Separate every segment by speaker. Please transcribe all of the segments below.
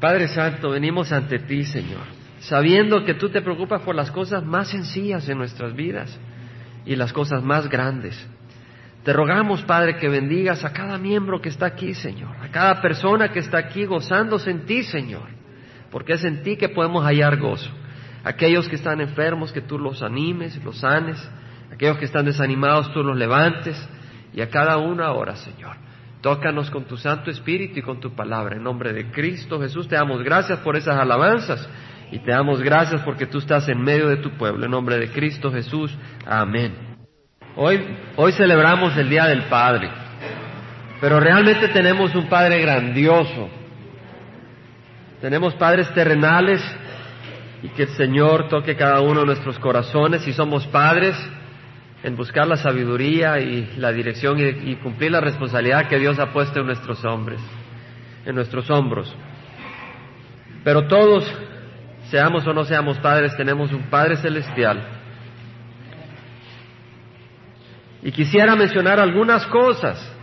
Speaker 1: Padre Santo, venimos ante ti, Señor, sabiendo que tú te preocupas por las cosas más sencillas en nuestras vidas y las cosas más grandes. Te rogamos, Padre, que bendigas a cada miembro que está aquí, Señor, a cada persona que está aquí gozándose en ti, Señor, porque es en ti que podemos hallar gozo. Aquellos que están enfermos, que tú los animes, los sanes, aquellos que están desanimados, tú los levantes, y a cada uno ahora, Señor. Tócanos con tu Santo Espíritu y con tu palabra. En nombre de Cristo Jesús te damos gracias por esas alabanzas y te damos gracias porque tú estás en medio de tu pueblo. En nombre de Cristo Jesús. Amén. Hoy, hoy celebramos el Día del Padre, pero realmente tenemos un Padre grandioso. Tenemos padres terrenales y que el Señor toque cada uno de nuestros corazones. Si somos padres, en buscar la sabiduría y la dirección y, cumplir la responsabilidad que Dios ha puesto en nuestros hombres, en nuestros hombros. Pero todos, seamos o no seamos padres, tenemos un Padre celestial. Y quisiera mencionar algunas cosas.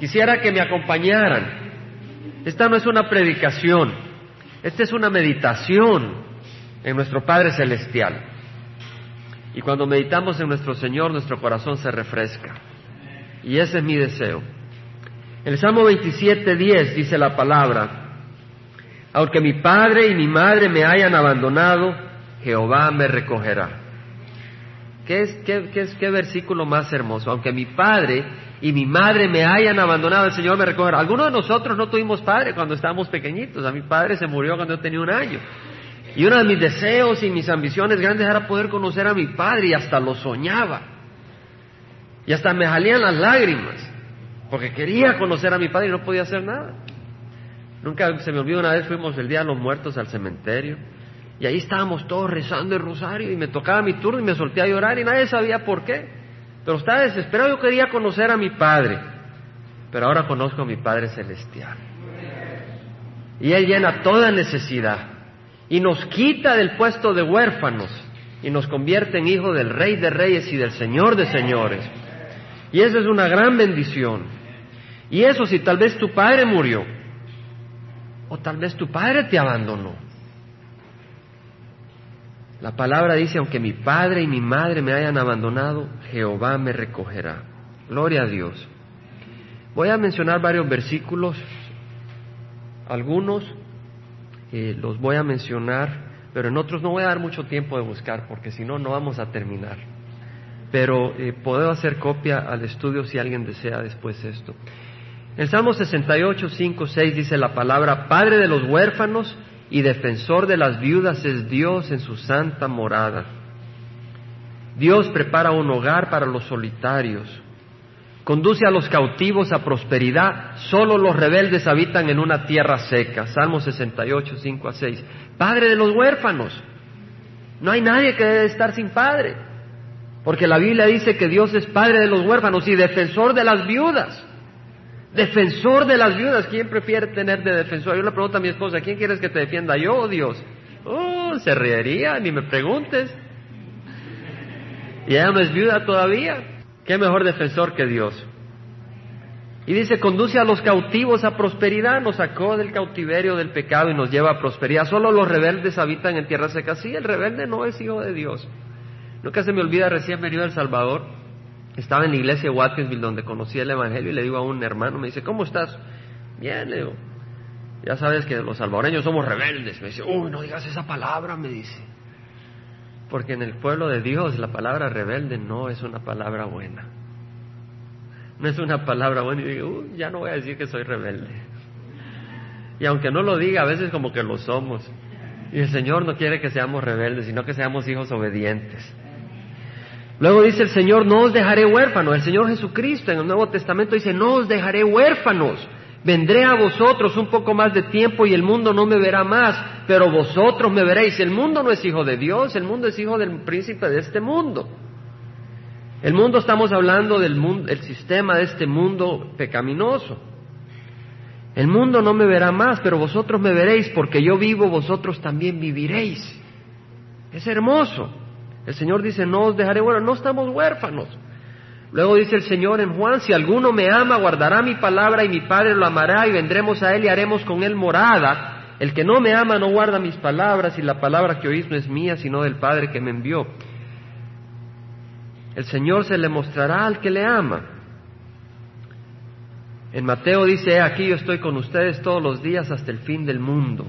Speaker 1: Quisiera que me acompañaran. Esta no es una predicación, esta es una meditación en nuestro Padre celestial. Y cuando meditamos en nuestro Señor, nuestro corazón se refresca. Y ese es mi deseo. El Salmo 27.10 dice la palabra, aunque mi padre y mi madre me hayan abandonado, Jehová me recogerá. ¿Qué, es, qué, qué, qué versículo más hermoso? Aunque mi padre y mi madre me hayan abandonado, el Señor me recogerá. Algunos de nosotros no tuvimos padre cuando estábamos pequeñitos. A mi padre se murió cuando yo tenía un año. Y uno de mis deseos y mis ambiciones grandes era poder conocer a mi padre y hasta lo soñaba. Y hasta me salían las lágrimas, porque quería conocer a mi padre y no podía hacer nada. Nunca se me olvidó una vez fuimos el día de los muertos al cementerio y ahí estábamos todos rezando el rosario y me tocaba mi turno y me solté a llorar y nadie sabía por qué. Pero estaba desesperado, yo quería conocer a mi padre, pero ahora conozco a mi Padre Celestial. Y Él llena toda necesidad y nos quita del puesto de huérfanos y nos convierte en hijo del Rey de Reyes y del Señor de Señores. Y eso es una gran bendición. Y eso si tal vez tu padre murió, o tal vez tu padre te abandonó. La palabra dice, aunque mi padre y mi madre me hayan abandonado, Jehová me recogerá. Gloria a Dios. Voy a mencionar varios versículos, algunos los voy a mencionar, pero en otros no voy a dar mucho tiempo de buscar, porque si no, no vamos a terminar. Pero eh, puedo hacer copia al estudio si alguien desea después esto. En Salmo 68, 5, 6 dice la palabra, Padre de los huérfanos y defensor de las viudas es Dios en su santa morada. Dios prepara un hogar para los solitarios Conduce a los cautivos a prosperidad. Solo los rebeldes habitan en una tierra seca. Salmo 68, 5 a 6. Padre de los huérfanos. No hay nadie que debe estar sin padre. Porque la Biblia dice que Dios es padre de los huérfanos y defensor de las viudas. Defensor de las viudas. ¿Quién prefiere tener de defensor? Yo le pregunto a mi esposa, ¿quién quieres que te defienda yo o Dios? Oh, se reiría, ni me preguntes. Y ella no es viuda todavía. ¿Qué mejor defensor que Dios? Y dice, conduce a los cautivos a prosperidad, nos sacó del cautiverio del pecado y nos lleva a prosperidad. Solo los rebeldes habitan en tierra seca. Sí, el rebelde no es hijo de Dios. Nunca se me olvida, recién venido a El Salvador, estaba en la iglesia de Watkinsville donde conocí el Evangelio y le digo a un hermano, me dice, ¿cómo estás? Bien, le digo, ya sabes que los salvadoreños somos rebeldes. Me dice, uy, no digas esa palabra, me dice. Porque en el pueblo de Dios la palabra rebelde no es una palabra buena. No es una palabra buena y digo, ya no voy a decir que soy rebelde. Y aunque no lo diga, a veces como que lo somos. Y el Señor no quiere que seamos rebeldes, sino que seamos hijos obedientes. Luego dice el Señor, no os dejaré huérfanos. El Señor Jesucristo en el Nuevo Testamento dice, no os dejaré huérfanos. Vendré a vosotros un poco más de tiempo y el mundo no me verá más, pero vosotros me veréis. El mundo no es hijo de Dios, el mundo es hijo del príncipe de este mundo. El mundo estamos hablando del mundo, el sistema de este mundo pecaminoso. El mundo no me verá más, pero vosotros me veréis, porque yo vivo, vosotros también viviréis. Es hermoso. El Señor dice, no os dejaré bueno, no estamos huérfanos. Luego dice el Señor en Juan, si alguno me ama, guardará mi palabra y mi Padre lo amará y vendremos a él y haremos con él morada. El que no me ama no guarda mis palabras y la palabra que oís no es mía, sino del Padre que me envió. El Señor se le mostrará al que le ama. En Mateo dice, aquí yo estoy con ustedes todos los días hasta el fin del mundo.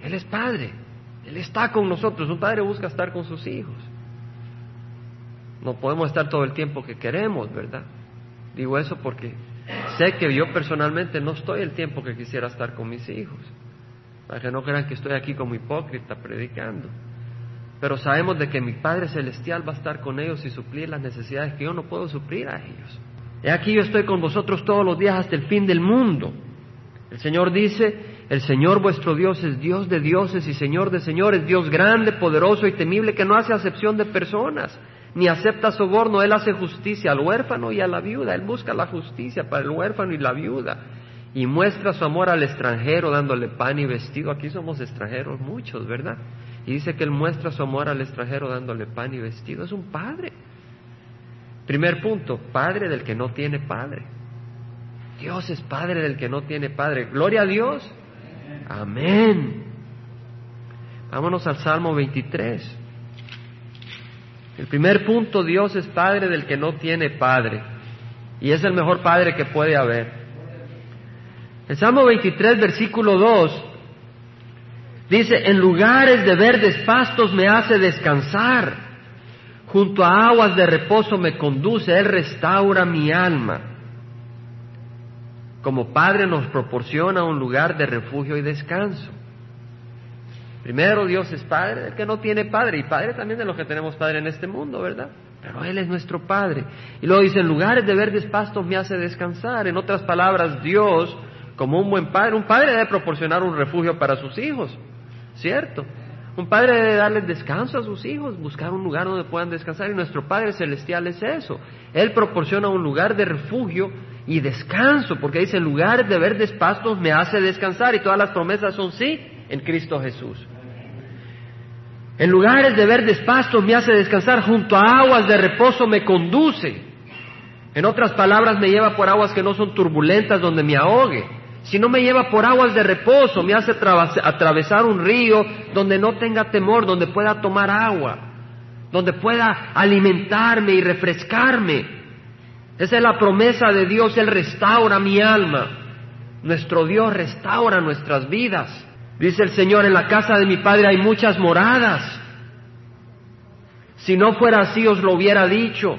Speaker 1: Él es Padre, Él está con nosotros. Un padre busca estar con sus hijos. No podemos estar todo el tiempo que queremos, ¿verdad? Digo eso porque sé que yo personalmente no estoy el tiempo que quisiera estar con mis hijos. Para que no crean que estoy aquí como hipócrita predicando. Pero sabemos de que mi Padre Celestial va a estar con ellos y suplir las necesidades que yo no puedo suplir a ellos. He aquí yo estoy con vosotros todos los días hasta el fin del mundo. El Señor dice, el Señor vuestro Dios es Dios de dioses y Señor de señores, Dios grande, poderoso y temible, que no hace acepción de personas, ni acepta soborno, Él hace justicia al huérfano y a la viuda, Él busca la justicia para el huérfano y la viuda, y muestra su amor al extranjero dándole pan y vestido. Aquí somos extranjeros muchos, ¿verdad? Y dice que Él muestra su amor al extranjero dándole pan y vestido. Es un padre. Primer punto, padre del que no tiene padre. Dios es padre del que no tiene padre. Gloria a Dios. Amén. Vámonos al Salmo 23. El primer punto, Dios es padre del que no tiene padre. Y es el mejor padre que puede haber. El Salmo 23, versículo 2, dice, en lugares de verdes pastos me hace descansar junto a aguas de reposo me conduce, Él restaura mi alma. Como Padre nos proporciona un lugar de refugio y descanso. Primero Dios es Padre del que no tiene Padre y Padre también de los que tenemos Padre en este mundo, ¿verdad? Pero Él es nuestro Padre. Y luego dice, en lugares de verdes pastos me hace descansar. En otras palabras, Dios, como un buen Padre, un Padre debe proporcionar un refugio para sus hijos, ¿cierto? Un padre debe darle descanso a sus hijos, buscar un lugar donde puedan descansar y nuestro Padre Celestial es eso. Él proporciona un lugar de refugio y descanso, porque dice, en lugar de verdes pastos me hace descansar y todas las promesas son sí en Cristo Jesús. En lugares de verdes pastos me hace descansar, junto a aguas de reposo me conduce. En otras palabras, me lleva por aguas que no son turbulentas donde me ahogue si no me lleva por aguas de reposo, me hace atravesar un río donde no tenga temor, donde pueda tomar agua, donde pueda alimentarme y refrescarme. Esa es la promesa de Dios, Él restaura mi alma. Nuestro Dios restaura nuestras vidas. Dice el Señor, en la casa de mi Padre hay muchas moradas. Si no fuera así os lo hubiera dicho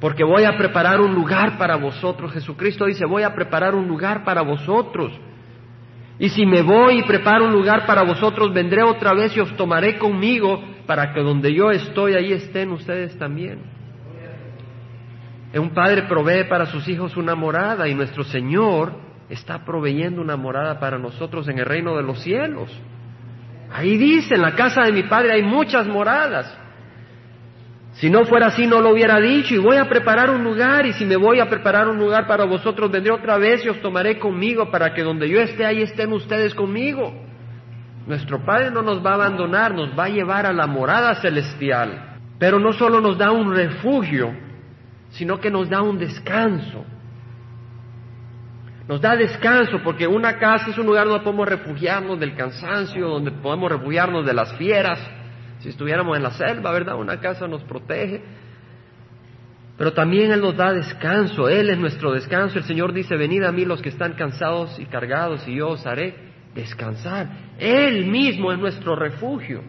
Speaker 1: porque voy a preparar un lugar para vosotros. Jesucristo dice, voy a preparar un lugar para vosotros. Y si me voy y preparo un lugar para vosotros, vendré otra vez y os tomaré conmigo para que donde yo estoy, ahí estén ustedes también. Un padre provee para sus hijos una morada y nuestro Señor está proveyendo una morada para nosotros en el reino de los cielos. Ahí dice, en la casa de mi padre hay muchas moradas. Si no fuera así, no lo hubiera dicho, y voy a preparar un lugar, y si me voy a preparar un lugar para vosotros, vendré otra vez y os tomaré conmigo, para que donde yo esté, ahí estén ustedes conmigo. Nuestro Padre no nos va a abandonar, nos va a llevar a la morada celestial. Pero no solo nos da un refugio, sino que nos da un descanso. Nos da descanso, porque una casa es un lugar donde podemos refugiarnos del cansancio, donde podemos refugiarnos de las fieras, si estuviéramos en la selva, ¿verdad? Una casa nos protege. Pero también Él nos da descanso, Él es nuestro descanso. El Señor dice, venid a mí los que están cansados y cargados y yo os haré descansar. Él mismo es nuestro refugio.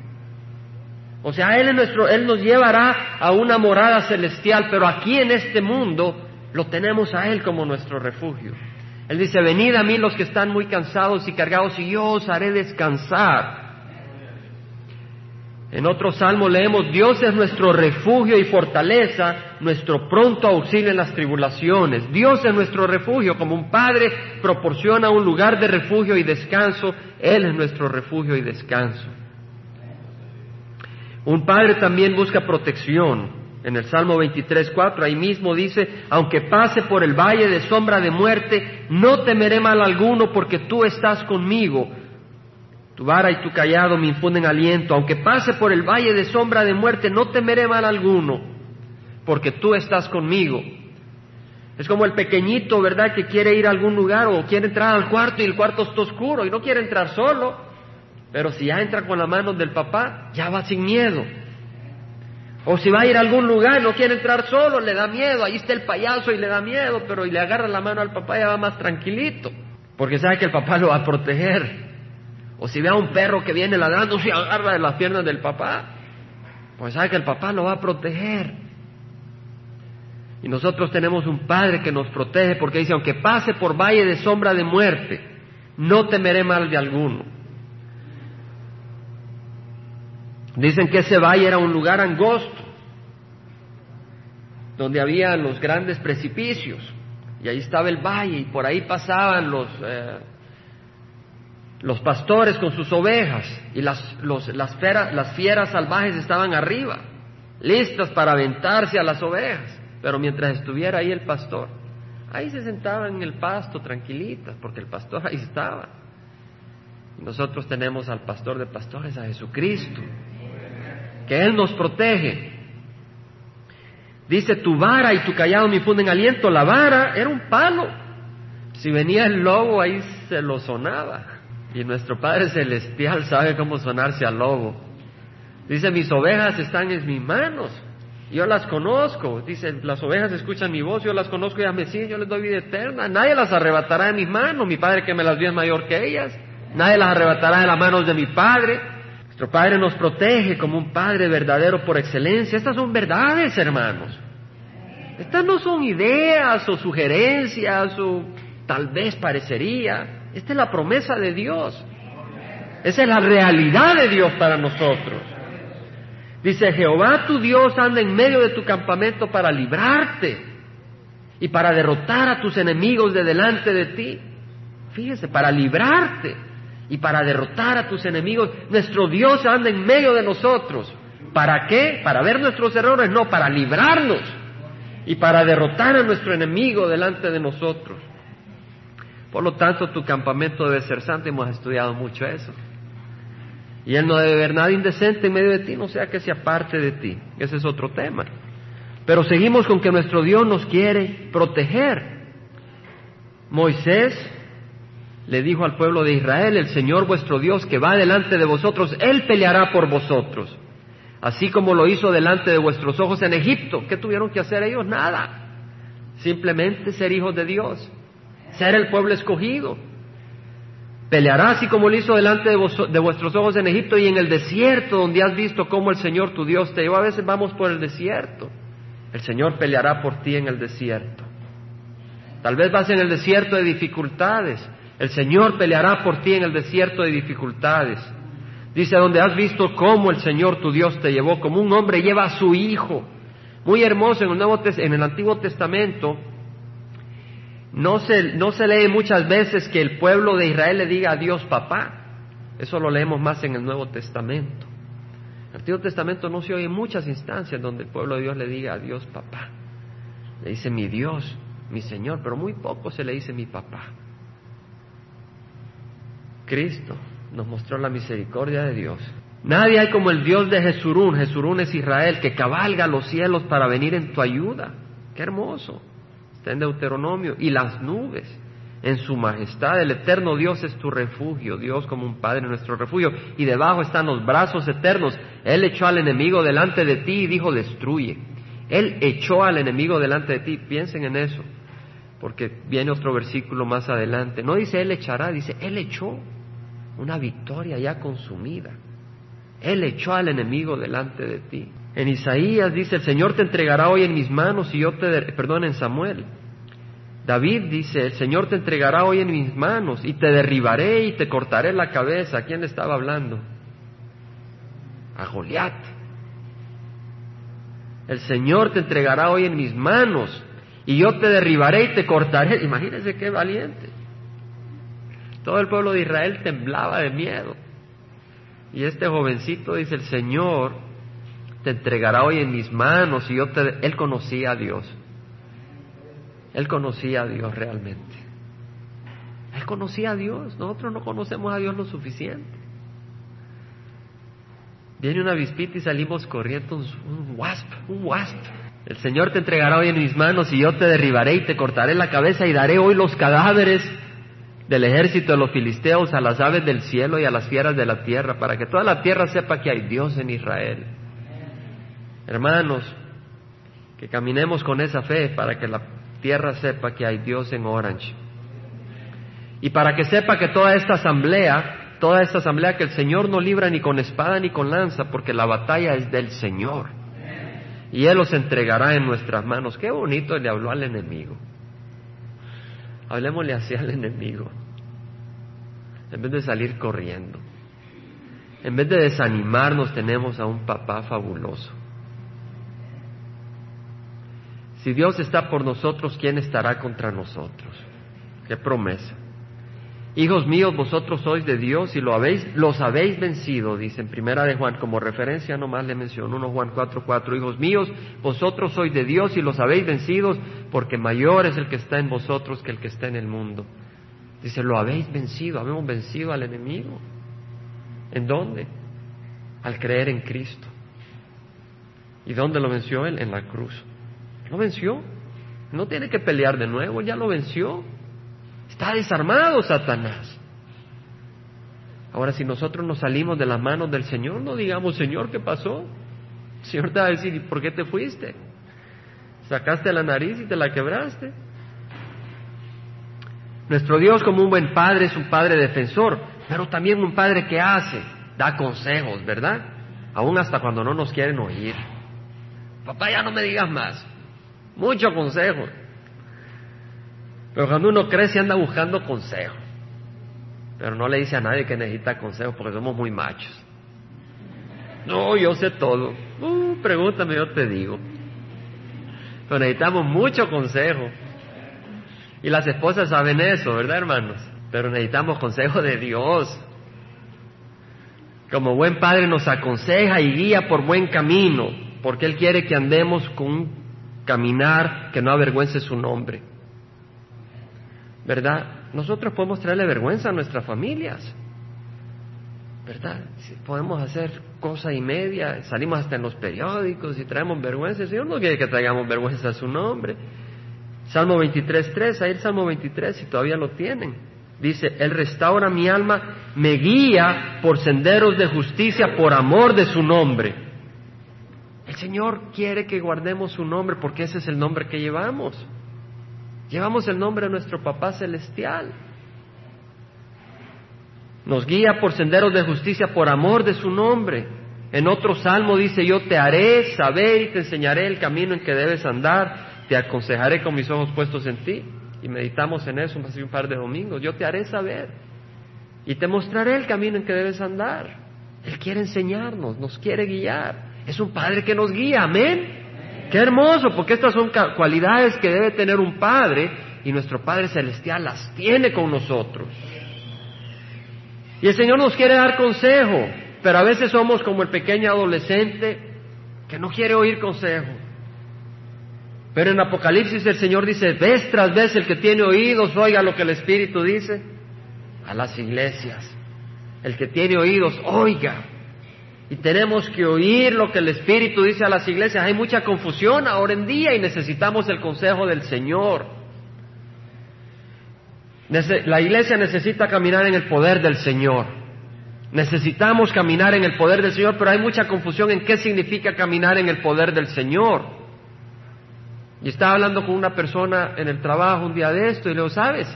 Speaker 1: O sea, Él, es nuestro, Él nos llevará a una morada celestial, pero aquí en este mundo lo tenemos a Él como nuestro refugio. Él dice, venid a mí los que están muy cansados y cargados y yo os haré descansar. En otro salmo leemos, Dios es nuestro refugio y fortaleza, nuestro pronto auxilio en las tribulaciones. Dios es nuestro refugio, como un padre proporciona un lugar de refugio y descanso, Él es nuestro refugio y descanso. Un padre también busca protección. En el Salmo 23, 4, ahí mismo dice, aunque pase por el valle de sombra de muerte, no temeré mal alguno porque tú estás conmigo tu vara y tu callado me infunden aliento. Aunque pase por el valle de sombra de muerte, no temeré mal alguno, porque tú estás conmigo. Es como el pequeñito, ¿verdad?, que quiere ir a algún lugar o quiere entrar al cuarto y el cuarto está oscuro y no quiere entrar solo. Pero si ya entra con la mano del papá, ya va sin miedo. O si va a ir a algún lugar, no quiere entrar solo, le da miedo, ahí está el payaso y le da miedo, pero y le agarra la mano al papá, ya va más tranquilito, porque sabe que el papá lo va a proteger. O si ve a un perro que viene ladrando, se agarra de las piernas del papá, pues sabe que el papá lo va a proteger. Y nosotros tenemos un Padre que nos protege porque dice, aunque pase por valle de sombra de muerte, no temeré mal de alguno. Dicen que ese valle era un lugar angosto, donde había los grandes precipicios, y ahí estaba el valle, y por ahí pasaban los, eh, los pastores con sus ovejas, y las, las, fieras, las fieras salvajes estaban arriba, listas para aventarse a las ovejas. Pero mientras estuviera ahí el pastor, ahí se sentaban en el pasto tranquilitas, porque el pastor ahí estaba. Nosotros tenemos al pastor de pastores, a Jesucristo, que Él nos protege. Dice, tu vara y tu callado me infunden aliento. La vara era un palo. Si venía el lobo, ahí se lo sonaba. Y nuestro Padre Celestial sabe cómo sonarse al lobo. Dice, mis ovejas están en mis manos. Yo las conozco. Dice, las ovejas escuchan mi voz, yo las conozco y a me siguen, yo les doy vida eterna. Nadie las arrebatará de mis manos. Mi Padre que me las dio es mayor que ellas. Nadie las arrebatará de las manos de mi Padre. Nuestro Padre nos protege como un Padre verdadero por excelencia. Estas son verdades, hermanos. Estas no son ideas o sugerencias o tal vez parecería. Esta es la promesa de Dios. Esa es la realidad de Dios para nosotros. Dice, Jehová tu Dios anda en medio de tu campamento para librarte y para derrotar a tus enemigos de delante de ti. Fíjese, para librarte y para derrotar a tus enemigos. Nuestro Dios anda en medio de nosotros. ¿Para qué? ¿Para ver nuestros errores? No, para librarnos y para derrotar a nuestro enemigo delante de nosotros. Por lo tanto, tu campamento debe ser santo. Hemos estudiado mucho eso. Y Él no debe ver nada indecente en medio de ti, no sea que sea parte de ti. Ese es otro tema. Pero seguimos con que nuestro Dios nos quiere proteger. Moisés le dijo al pueblo de Israel, el Señor vuestro Dios que va delante de vosotros, Él peleará por vosotros. Así como lo hizo delante de vuestros ojos en Egipto. ¿Qué tuvieron que hacer ellos? Nada. Simplemente ser hijos de Dios. Ser el pueblo escogido. Peleará así como lo hizo delante de, vuestros ojos en Egipto y en el desierto, donde has visto cómo el Señor tu Dios te llevó. A veces vamos por el desierto. El Señor peleará por ti en el desierto. Tal vez vas en el desierto de dificultades. El Señor peleará por ti en el desierto de dificultades. Dice, donde has visto cómo el Señor tu Dios te llevó, como un hombre lleva a su hijo. Muy hermoso en el, Nuevo, en el Antiguo Testamento. No se, no se lee muchas veces que el pueblo de Israel le diga a Dios papá. Eso lo leemos más en el Nuevo Testamento. En el Antiguo Testamento no se oye muchas instancias donde el pueblo de Dios le diga a Dios papá. Le dice mi Dios, mi Señor, pero muy poco se le dice mi papá. Cristo nos mostró la misericordia de Dios. Nadie hay como el Dios de Jesurún. Jesurún es Israel, que cabalga los cielos para venir en tu ayuda. Qué hermoso. Está en Deuteronomio. Y las nubes en su majestad. El eterno Dios es tu refugio. Dios como un Padre nuestro refugio. Y debajo están los brazos eternos. Él echó al enemigo delante de ti y dijo, destruye. Él echó al enemigo delante de ti. Piensen en eso. Porque viene otro versículo más adelante. No dice Él echará, dice Él echó una victoria ya consumida. Él echó al enemigo delante de ti. En Isaías dice, el Señor te entregará hoy en mis manos y yo te... Perdón, en Samuel. David dice, el Señor te entregará hoy en mis manos y te derribaré y te cortaré la cabeza. ¿A quién le estaba hablando? A Goliat. El Señor te entregará hoy en mis manos y yo te derribaré y te cortaré. Imagínense qué valiente. Todo el pueblo de Israel temblaba de miedo. Y este jovencito dice, el Señor te entregará hoy en mis manos y yo te... Él conocía a Dios. Él conocía a Dios realmente. Él conocía a Dios. Nosotros no conocemos a Dios lo suficiente. Viene una avispita y salimos corriendo, un wasp, un wasp. El Señor te entregará hoy en mis manos y yo te derribaré y te cortaré la cabeza y daré hoy los cadáveres del ejército de los filisteos a las aves del cielo y a las fieras de la tierra, para que toda la tierra sepa que hay Dios en Israel. Hermanos, que caminemos con esa fe para que la tierra sepa que hay Dios en Orange. Y para que sepa que toda esta asamblea, toda esta asamblea que el Señor no libra ni con espada ni con lanza, porque la batalla es del Señor y Él los entregará en nuestras manos. Qué bonito le habló al enemigo. Hablemosle así al enemigo. En vez de salir corriendo. En vez de desanimarnos, tenemos a un papá fabuloso. Si Dios está por nosotros, ¿quién estará contra nosotros? Qué promesa. Hijos míos, vosotros sois de Dios y lo habéis, los habéis vencido, dice en primera de Juan, como referencia nomás le menciono, 1 Juan 4, 4, hijos míos, vosotros sois de Dios y los habéis vencido, porque mayor es el que está en vosotros que el que está en el mundo. Dice, lo habéis vencido, habemos vencido al enemigo. ¿En dónde? Al creer en Cristo. ¿Y dónde lo venció él? En la cruz. Lo venció. No tiene que pelear de nuevo, ya lo venció. Está desarmado Satanás. Ahora, si nosotros nos salimos de las manos del Señor, no digamos, Señor, ¿qué pasó? El Señor te va a decir, ¿por qué te fuiste? Sacaste la nariz y te la quebraste. Nuestro Dios como un buen padre es un padre defensor, pero también un padre que hace, da consejos, ¿verdad? Aún hasta cuando no nos quieren oír. Papá, ya no me digas más. Mucho consejo. Pero cuando uno crece anda buscando consejo. Pero no le dice a nadie que necesita consejo porque somos muy machos. No, yo sé todo. Uh, pregúntame, yo te digo. Pero necesitamos mucho consejo. Y las esposas saben eso, ¿verdad, hermanos? Pero necesitamos consejo de Dios. Como buen padre nos aconseja y guía por buen camino, porque Él quiere que andemos con un caminar que no avergüence su nombre. ¿verdad? Nosotros podemos traerle vergüenza a nuestras familias, ¿verdad? podemos hacer cosa y media, salimos hasta en los periódicos y traemos vergüenza. El Señor no quiere que traigamos vergüenza a su nombre. Salmo 23.3, ahí el Salmo 23, si todavía lo tienen. Dice, Él restaura mi alma, me guía por senderos de justicia por amor de su nombre. El Señor quiere que guardemos su nombre porque ese es el nombre que llevamos. Llevamos el nombre de nuestro Papá Celestial. Nos guía por senderos de justicia por amor de su nombre. En otro salmo dice, yo te haré saber y te enseñaré el camino en que debes andar, te aconsejaré con mis ojos puestos en ti. Y meditamos en eso hace un par de domingos. Yo te haré saber y te mostraré el camino en que debes andar. Él quiere enseñarnos, nos quiere guiar. Es un Padre que nos guía, amén. Qué hermoso, porque estas son cualidades que debe tener un padre y nuestro Padre Celestial las tiene con nosotros. Y el Señor nos quiere dar consejo, pero a veces somos como el pequeño adolescente que no quiere oír consejo. Pero en Apocalipsis el Señor dice, vez tras vez el que tiene oídos, oiga lo que el Espíritu dice a las iglesias. El que tiene oídos, oiga. Y tenemos que oír lo que el Espíritu dice a las iglesias. Hay mucha confusión ahora en día y necesitamos el consejo del Señor. La iglesia necesita caminar en el poder del Señor. Necesitamos caminar en el poder del Señor, pero hay mucha confusión en qué significa caminar en el poder del Señor. Y estaba hablando con una persona en el trabajo un día de esto y le digo, ¿sabes?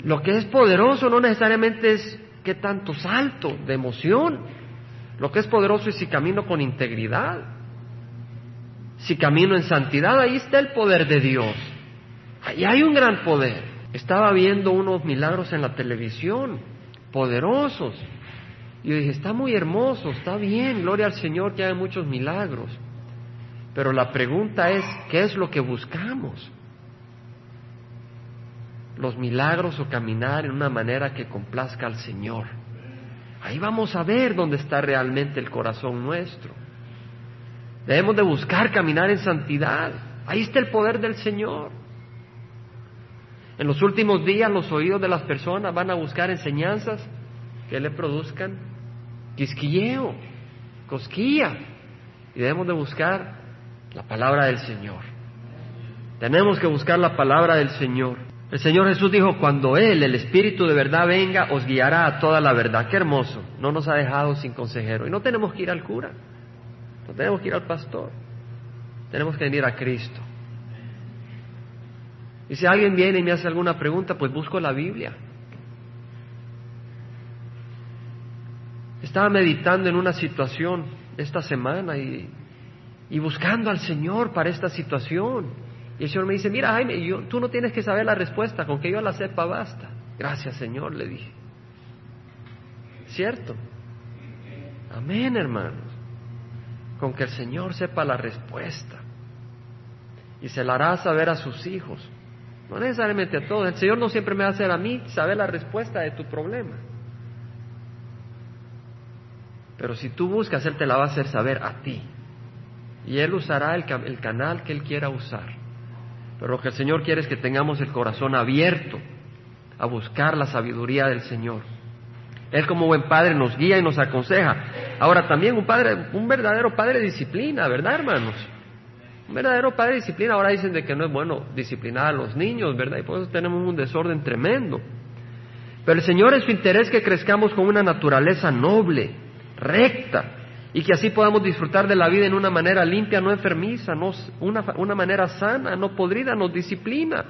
Speaker 1: Lo que es poderoso no necesariamente es qué tanto salto de emoción. Lo que es poderoso es si camino con integridad, si camino en santidad, ahí está el poder de Dios. Ahí hay un gran poder. Estaba viendo unos milagros en la televisión, poderosos. Y yo dije, está muy hermoso, está bien, gloria al Señor que hay muchos milagros. Pero la pregunta es, ¿qué es lo que buscamos? ¿Los milagros o caminar en una manera que complazca al Señor? Ahí vamos a ver dónde está realmente el corazón nuestro. Debemos de buscar caminar en santidad. Ahí está el poder del Señor. En los últimos días los oídos de las personas van a buscar enseñanzas que le produzcan quisquilleo, cosquilla. Y debemos de buscar La palabra del Señor. Tenemos que buscar la palabra del Señor. El Señor Jesús dijo, cuando Él, el Espíritu de verdad, venga, os guiará a toda la verdad. Qué hermoso. No nos ha dejado sin consejero. Y no tenemos que ir al cura. No tenemos que ir al pastor. Tenemos que venir a Cristo. Y si alguien viene y me hace alguna pregunta, pues busco la Biblia. Estaba meditando en una situación esta semana y, buscando al Señor para esta situación. Y el Señor me dice, mira Jaime, yo, tú no tienes que saber la respuesta, con que yo la sepa basta. Gracias Señor, le dije. ¿Cierto? Amén, hermanos. Con que el Señor sepa la respuesta. Y se la hará saber a sus hijos. No necesariamente a todos. El Señor no siempre me va a hacer a mí saber la respuesta de tu problema. Pero si tú buscas, Él te la va a hacer saber a ti. Y Él usará el, canal que Él quiera usar. Pero lo que el Señor quiere es que tengamos el corazón abierto a buscar la sabiduría del Señor. Él como buen padre nos guía y nos aconseja. Ahora también un padre, un verdadero padre disciplina, ¿verdad, hermanos? Un verdadero padre disciplina, ahora dicen de que no es bueno disciplinar a los niños, ¿verdad? Y por eso tenemos un desorden tremendo. Pero el Señor es su interés que crezcamos con una naturaleza noble, recta, y que así podamos disfrutar de la vida en una manera limpia, no enfermiza, no, una, una manera sana, no podrida, nos disciplina.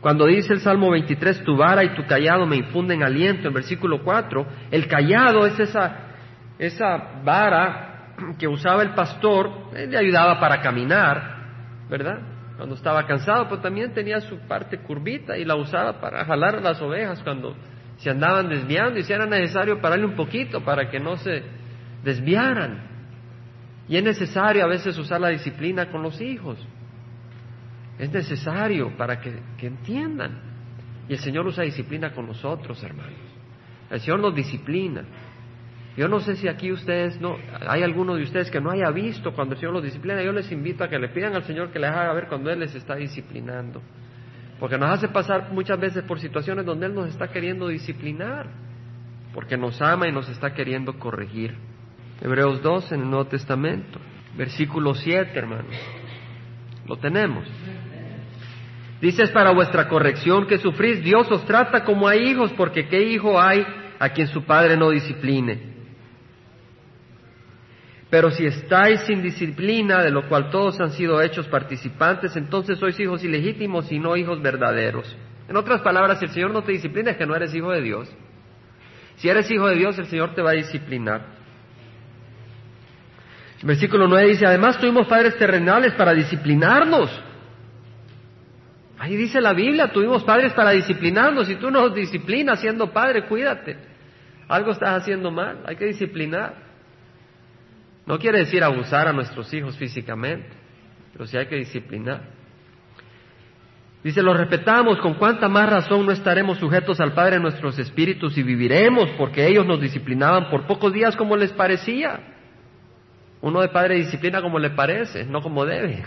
Speaker 1: Cuando dice el Salmo 23, tu vara y tu callado me infunden aliento, en versículo 4, el callado es esa, esa vara que usaba el pastor, le ayudaba para caminar, ¿verdad? Cuando estaba cansado, pues también tenía su parte curvita y la usaba para jalar las ovejas cuando se andaban desviando y si era necesario pararle un poquito para que no se desviaran. Y es necesario a veces usar la disciplina con los hijos. Es necesario para que, que entiendan. Y el Señor usa disciplina con nosotros, hermanos. El Señor nos disciplina. Yo no sé si aquí ustedes no, hay alguno de ustedes que no haya visto cuando el Señor los disciplina. Yo les invito a que le pidan al Señor que les haga ver cuando Él les está disciplinando. Porque nos hace pasar muchas veces por situaciones donde Él nos está queriendo disciplinar. Porque nos ama y nos está queriendo corregir. Hebreos 2 en el Nuevo Testamento, versículo 7, hermanos. Lo tenemos. Dice, es para vuestra corrección que sufrís. Dios os trata como a hijos, porque ¿qué hijo hay a quien su padre no discipline? Pero si estáis sin disciplina, de lo cual todos han sido hechos participantes, entonces sois hijos ilegítimos y no hijos verdaderos. En otras palabras, si el Señor no te disciplina es que no eres hijo de Dios. Si eres hijo de Dios, el Señor te va a disciplinar. Versículo 9 dice, además tuvimos padres terrenales para disciplinarnos. Ahí dice la Biblia, tuvimos padres para disciplinarnos. Si tú nos disciplinas siendo padre, cuídate. Algo estás haciendo mal, hay que disciplinar. No quiere decir abusar a nuestros hijos físicamente, pero sí hay que disciplinar. Dice, los respetamos, con cuánta más razón no estaremos sujetos al Padre en nuestros espíritus y viviremos, porque ellos nos disciplinaban por pocos días como les parecía. Uno de padre disciplina como le parece, no como debe.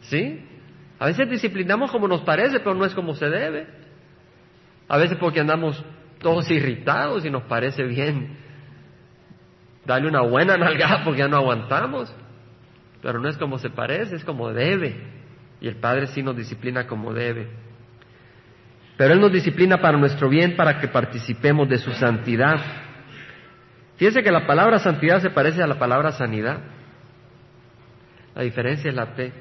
Speaker 1: ¿Sí? A veces disciplinamos como nos parece, pero no es como se debe. A veces porque andamos todos irritados y nos parece bien Dale una buena nalgada porque ya no aguantamos. Pero no es como se parece, es como debe. Y el Padre sí nos disciplina como debe. Pero Él nos disciplina para nuestro bien, para que participemos de su santidad. Fíjense que la palabra santidad se parece a la palabra sanidad. La diferencia es la T.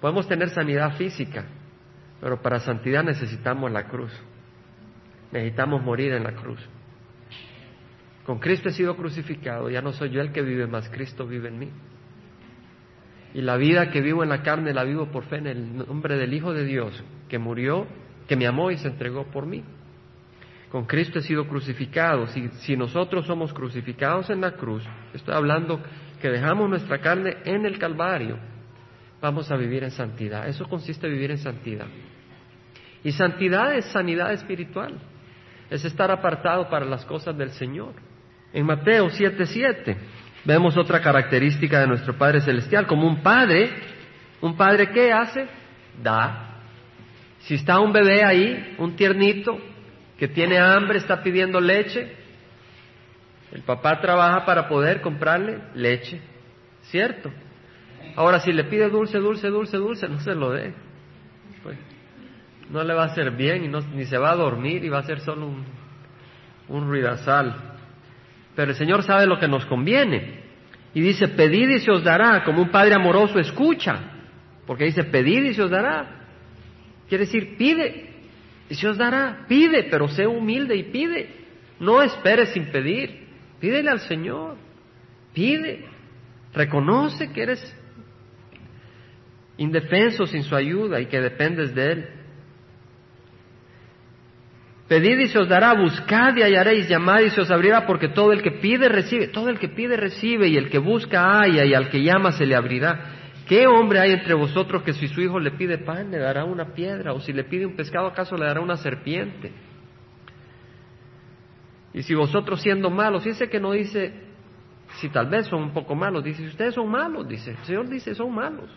Speaker 1: Podemos tener sanidad física, pero para santidad necesitamos la cruz. Necesitamos morir en la cruz. Con Cristo he sido crucificado, ya no soy yo el que vive, más Cristo vive en mí. Y la vida que vivo en la carne la vivo por fe en el nombre del Hijo de Dios, que murió, que me amó y se entregó por mí. Con Cristo he sido crucificado. Si, si nosotros somos crucificados en la cruz, estoy hablando que dejamos nuestra carne en el Calvario, vamos a vivir en santidad. Eso consiste en vivir en santidad. Y santidad es sanidad espiritual, es estar apartado para las cosas del Señor. En Mateo 7:7 vemos otra característica de nuestro Padre Celestial, como un padre, un padre ¿qué hace? Da. Si está un bebé ahí, un tiernito, que tiene hambre, está pidiendo leche, el papá trabaja para poder comprarle leche. ¿Cierto? Ahora, si le pide dulce, dulce, dulce, dulce, no se lo dé. Pues, no le va a hacer bien y ni se va a dormir y va a ser solo un, un ruidazal. Pero el Señor sabe lo que nos conviene. Y dice, pedid y se os dará, como un padre amoroso escucha. Porque dice, pedid y se os dará. Quiere decir, pide y se os dará. Pide, pero sé humilde y pide. No esperes sin pedir. Pídele al Señor. Pide. Reconoce que eres indefenso sin su ayuda y que dependes de Él. Pedid y se os dará, buscad y hallaréis, llamad y se os abrirá, porque todo el que pide recibe, todo el que pide recibe, y el que busca halla, y al que llama se le abrirá. ¿Qué hombre hay entre vosotros que si su hijo le pide pan le dará una piedra, o si le pide un pescado acaso le dará una serpiente? Y si vosotros siendo malos, fíjense que no dice si tal vez son un poco malos, dice si ustedes son malos, dice, el Señor dice son malos.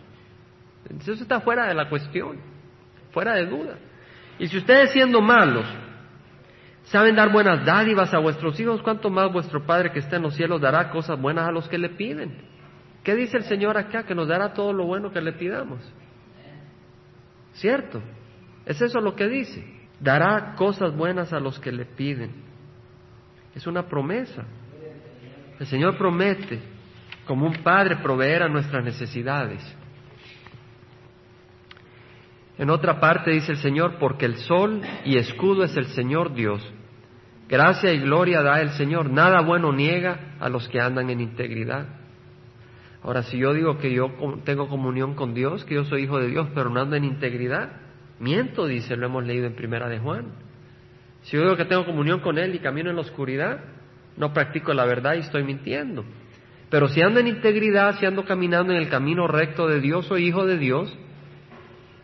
Speaker 1: Entonces eso está fuera de la cuestión, fuera de duda. Y si ustedes siendo malos saben dar buenas dádivas a vuestros hijos, ¿cuánto más vuestro Padre que está en los cielos dará cosas buenas a los que le piden? ¿Qué dice el Señor acá? Que nos dará todo lo bueno que le pidamos. ¿Cierto? ¿Es eso lo que dice? Dará cosas buenas a los que le piden. Es una promesa. El Señor promete, como un padre, proveer a nuestras necesidades. En otra parte dice el Señor, porque el sol y escudo es el Señor Dios. Gracia y gloria da el Señor. Nada bueno niega a los que andan en integridad. Ahora, si yo digo que yo tengo comunión con Dios, que yo soy hijo de Dios, pero no ando en integridad, miento, dice, lo hemos leído en Primera de Juan. Si yo digo que tengo comunión con Él y camino en la oscuridad, no practico la verdad y estoy mintiendo. Pero si ando en integridad, si ando caminando en el camino recto de Dios, soy hijo de Dios,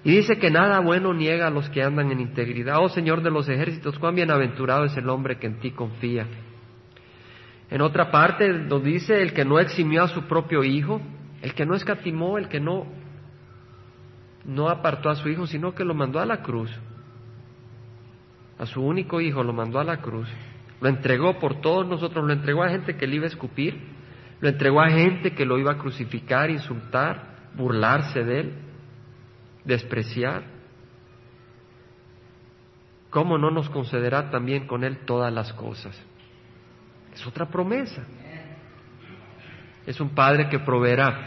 Speaker 1: y dice que nada bueno niega a los que andan en integridad. Oh Señor de los ejércitos, cuán bienaventurado es el hombre que en ti confía. En otra parte nos dice el que no eximió a su propio hijo, el que no escatimó, el que no, no apartó a su hijo, sino que lo mandó a la cruz. A su único hijo lo mandó a la cruz. Lo entregó por todos nosotros, lo entregó a gente que le iba a escupir, lo entregó a gente que lo iba a crucificar, insultar, burlarse de él despreciar, ¿cómo no nos concederá también con Él todas las cosas? Es otra promesa. Es un Padre que proveerá.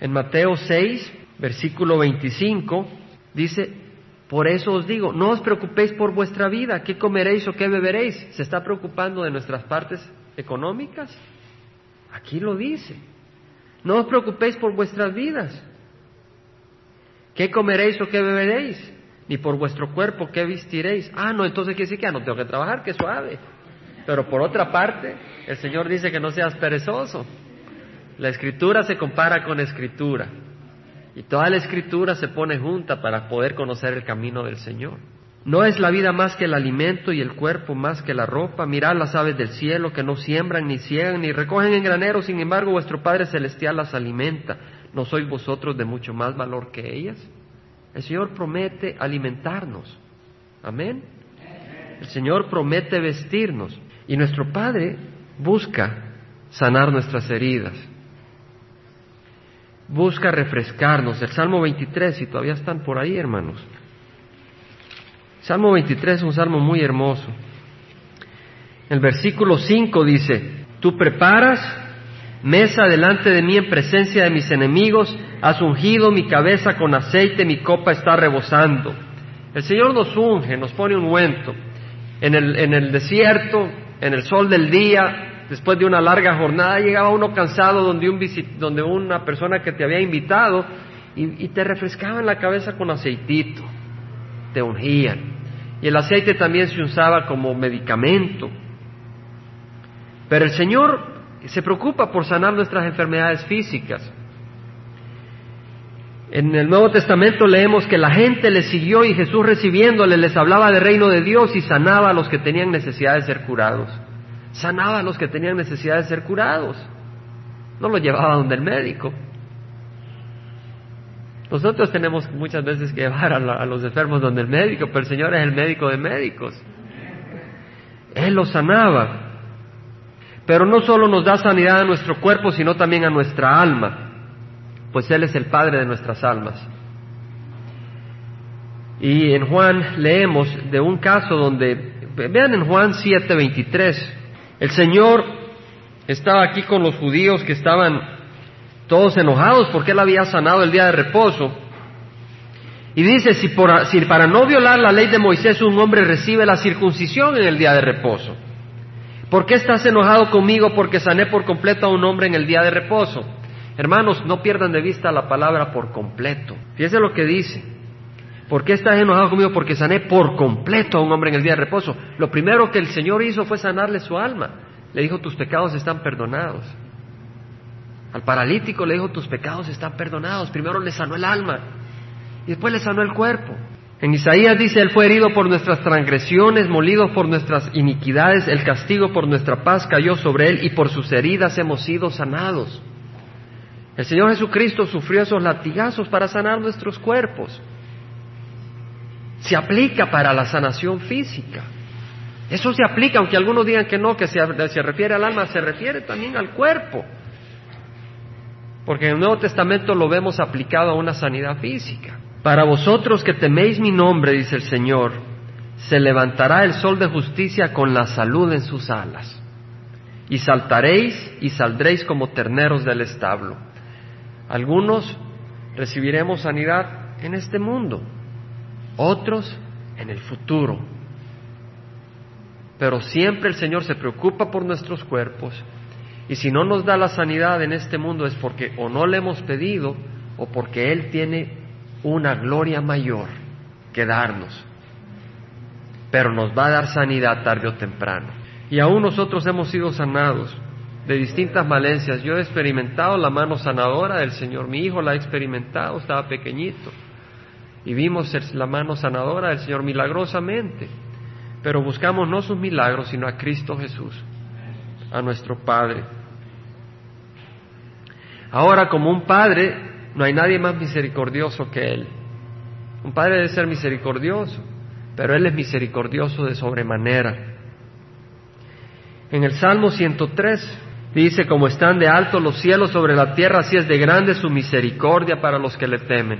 Speaker 1: En Mateo 6, versículo 25, dice, por eso os digo, no os preocupéis por vuestra vida, qué comeréis o qué beberéis. ¿Se está preocupando de nuestras partes económicas? Aquí lo dice. No os preocupéis por vuestras vidas. ¿Qué comeréis o qué beberéis? Ni por vuestro cuerpo, ¿qué vestiréis? Ah, no, entonces quiere decir que no tengo que trabajar, que suave. Pero por otra parte, el Señor dice que no seas perezoso. La escritura se compara con escritura. Y toda la escritura se pone junta para poder conocer el camino del Señor. No es la vida más que el alimento y el cuerpo más que la ropa. Mirad las aves del cielo que no siembran, ni ciegan, ni recogen en graneros, sin embargo vuestro Padre Celestial las alimenta. ¿No sois vosotros de mucho más valor que ellas? El Señor promete alimentarnos. Amén. El Señor promete vestirnos. Y nuestro Padre busca sanar nuestras heridas. Busca refrescarnos. El Salmo 23, si todavía están por ahí, hermanos. Salmo 23 es un salmo muy hermoso. El versículo 5 dice, tú preparas mesa delante de mí en presencia de mis enemigos, has ungido mi cabeza con aceite, mi copa está rebosando. El Señor nos unge, nos pone un ungüento. En el, desierto, en el sol del día, después de una larga jornada, llegaba uno cansado donde, un donde una persona que te había invitado y, y te refrescaban la cabeza con aceitito, te ungían. Y el aceite también se usaba como medicamento. Pero el Señor se preocupa por sanar nuestras enfermedades físicas. En el Nuevo Testamento leemos que la gente le siguió y Jesús recibiéndole les hablaba del reino de Dios y sanaba a los que tenían necesidad de ser curados. Sanaba a los que tenían necesidad de ser curados. No lo llevaba donde el médico. Nosotros tenemos muchas veces que llevar a, los enfermos donde el médico, pero el Señor es el médico de médicos. Él los sanaba. Pero no solo nos da sanidad a nuestro cuerpo, sino también a nuestra alma, pues Él es el Padre de nuestras almas. Y en Juan leemos de un caso donde, vean en Juan 7:23, el Señor estaba aquí con los judíos que estaban todos enojados porque Él había sanado el día de reposo. Y dice, si, si para no violar la ley de Moisés un hombre recibe la circuncisión en el día de reposo, ¿por qué estás enojado conmigo porque sané por completo a un hombre en el día de reposo? Hermanos, no pierdan de vista la palabra por completo. Fíjense lo que dice. ¿Por qué estás enojado conmigo? Porque sané por completo a un hombre en el día de reposo. Lo primero que el Señor hizo fue sanarle su alma. Le dijo, tus pecados están perdonados. Al paralítico le dijo, tus pecados están perdonados. Primero le sanó el alma y después le sanó el cuerpo. En Isaías dice, Él fue herido por nuestras transgresiones, molido por nuestras iniquidades, el castigo por nuestra paz cayó sobre Él y por sus heridas hemos sido sanados. El Señor Jesucristo sufrió esos latigazos para sanar nuestros cuerpos. Se aplica para la sanación física. Eso se aplica, aunque algunos digan que no, que se, se refiere al alma, se refiere también al cuerpo. Porque en el Nuevo Testamento lo vemos aplicado a una sanidad física. Para vosotros que teméis mi nombre, dice el Señor, se levantará el sol de justicia con la salud en sus alas. Y saltaréis y saldréis como terneros del establo. Algunos recibiremos sanidad en este mundo, otros en el futuro. Pero siempre el Señor se preocupa por nuestros cuerpos y si no nos da la sanidad en este mundo es porque o no le hemos pedido o porque Él tiene una gloria mayor que darnos. Pero nos va a dar sanidad tarde o temprano. Y aún nosotros hemos sido sanados de distintas malencias. Yo he experimentado la mano sanadora del Señor, mi hijo la ha experimentado, estaba pequeñito, y vimos la mano sanadora del Señor milagrosamente, pero buscamos no sus milagros, sino a Cristo Jesús, a nuestro Padre. Ahora, como un Padre, no hay nadie más misericordioso que Él. Un Padre debe ser misericordioso, pero Él es misericordioso de sobremanera. En el Salmo 103, Dice, como están de alto los cielos sobre la tierra, así es de grande su misericordia para los que le temen.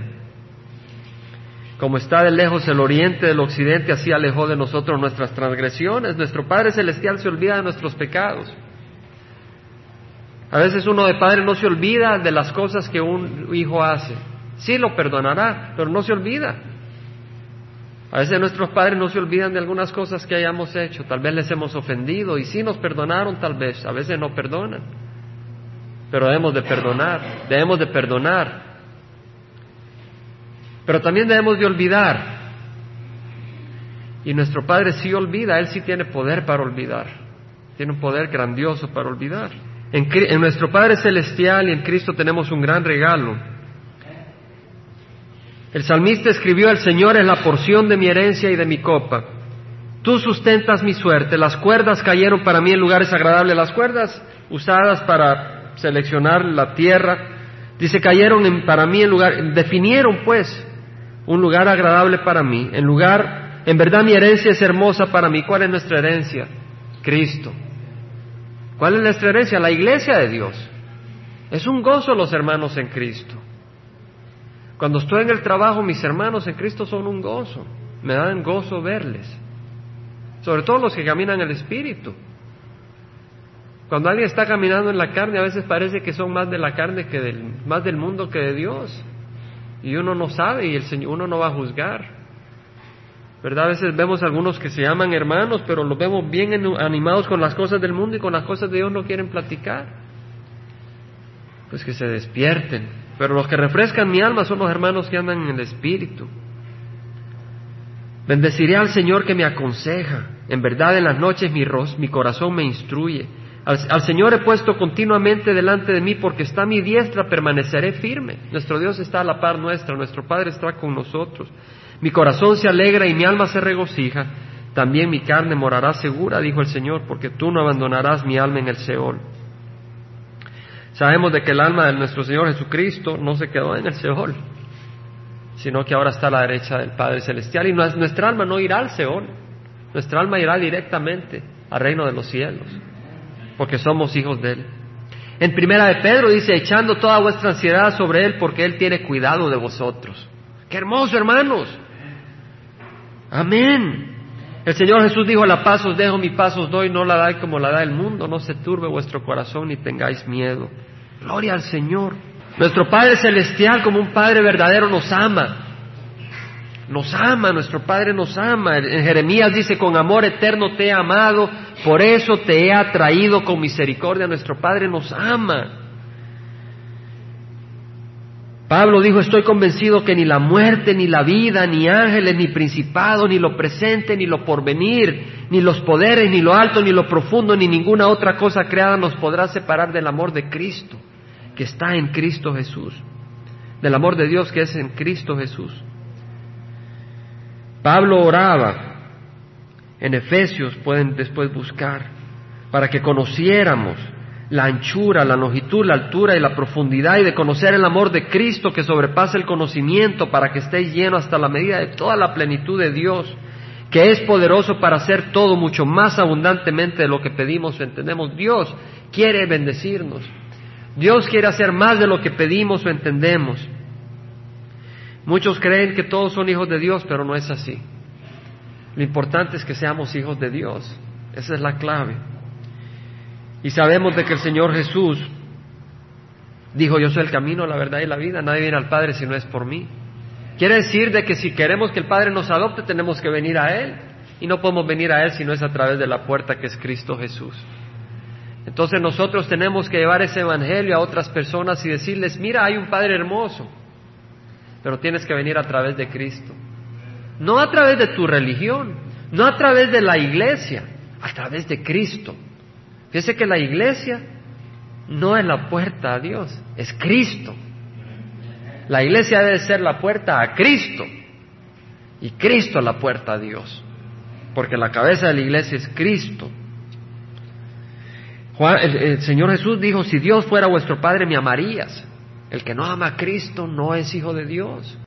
Speaker 1: Como está de lejos el oriente del occidente, así alejó de nosotros nuestras transgresiones. Nuestro Padre Celestial se olvida de nuestros pecados. A veces uno de padre no se olvida de las cosas que un hijo hace. Sí lo perdonará, pero no se olvida. A veces nuestros padres no se olvidan de algunas cosas que hayamos hecho, tal vez les hemos ofendido y sí nos perdonaron tal vez, a veces no perdonan. Pero debemos de perdonar, debemos de perdonar. Pero también debemos de olvidar. Y nuestro Padre sí olvida, Él sí tiene poder para olvidar. Tiene un poder grandioso para olvidar. En, en nuestro Padre Celestial y en Cristo tenemos un gran regalo el salmista escribió, el Señor es la porción de mi herencia y de mi copa. Tú sustentas mi suerte. Las cuerdas cayeron para mí en lugares agradables. Las cuerdas usadas para seleccionar la tierra, dice, cayeron para mí en lugar, definieron pues un lugar agradable para mí. En lugar, en verdad mi herencia es hermosa para mí. ¿Cuál es nuestra herencia? Cristo. ¿Cuál es nuestra herencia? La iglesia de Dios. Es un gozo los hermanos en Cristo. Cuando estoy en el trabajo, mis hermanos en Cristo son un gozo. Me dan gozo verles. Sobre todo los que caminan en el Espíritu. Cuando alguien está caminando en la carne, a veces parece que son más de la carne que del, más del mundo que de Dios. Y uno no sabe y el Señor, uno no va a juzgar. ¿Verdad? A veces vemos algunos que se llaman hermanos, pero los vemos bien animados con las cosas del mundo y con las cosas de Dios no quieren platicar. Pues que se despierten, pero los que refrescan mi alma son los hermanos que andan en el Espíritu. Bendeciré al Señor que me aconseja. En verdad en las noches mi, mi corazón me instruye. Al, al, Señor he puesto continuamente delante de mí porque está a mi diestra, permaneceré firme. Nuestro Dios está a la par nuestra, nuestro Padre está con nosotros. Mi corazón se alegra y mi alma se regocija. También mi carne morará segura, dijo el Señor, porque tú no abandonarás mi alma en el Seol. Sabemos de que el alma de nuestro Señor Jesucristo no se quedó en el Seol, sino que ahora está a la derecha del Padre Celestial y nuestra alma no irá al Seol, nuestra alma irá directamente al reino de los cielos. porque somos hijos de Él. En primera de Pedro dice, echando toda vuestra ansiedad sobre Él, porque Él tiene cuidado de vosotros. Qué hermoso, hermanos. Amén. El Señor Jesús dijo, la paz os dejo, mi paz os doy, no la dais como la da el mundo, no se turbe vuestro corazón ni tengáis miedo. Gloria al Señor. Nuestro Padre Celestial, como un Padre verdadero, nos ama. Nos ama, nuestro Padre nos ama. En Jeremías dice, con amor eterno te he amado, por eso te he atraído con misericordia. Nuestro Padre nos ama. Pablo dijo, estoy convencido que ni la muerte, ni la vida, ni ángeles, ni principado, ni lo presente, ni lo porvenir, ni los poderes, ni lo alto, ni lo profundo, ni ninguna otra cosa creada nos podrá separar del amor de Cristo, que está en Cristo Jesús, del amor de Dios que es en Cristo Jesús. Pablo oraba, en Efesios pueden después buscar, para que conociéramos la anchura, la longitud, la altura y la profundidad y de conocer el amor de Cristo que sobrepasa el conocimiento para que estéis llenos hasta la medida de toda la plenitud de Dios, que es poderoso para hacer todo mucho más abundantemente de lo que pedimos o entendemos. Dios quiere bendecirnos. Dios quiere hacer más de lo que pedimos o entendemos. Muchos creen que todos son hijos de Dios, pero no es así. Lo importante es que seamos hijos de Dios. Esa es la clave. Y sabemos de que el Señor Jesús dijo, yo soy el camino, la verdad y la vida, nadie viene al Padre si no es por mí. Quiere decir de que si queremos que el Padre nos adopte, tenemos que venir a Él. Y no podemos venir a Él si no es a través de la puerta que es Cristo Jesús. Entonces nosotros tenemos que llevar ese Evangelio a otras personas y decirles, mira, hay un Padre hermoso, pero tienes que venir a través de Cristo. No a través de tu religión, no a través de la iglesia, a través de Cristo. Fíjese que la iglesia no es la puerta a Dios, es Cristo. La iglesia debe ser la puerta a Cristo y Cristo la puerta a Dios, porque la cabeza de la iglesia es Cristo. el, el Señor Jesús dijo, si Dios fuera vuestro Padre me amarías. El que no ama a Cristo no es hijo de Dios.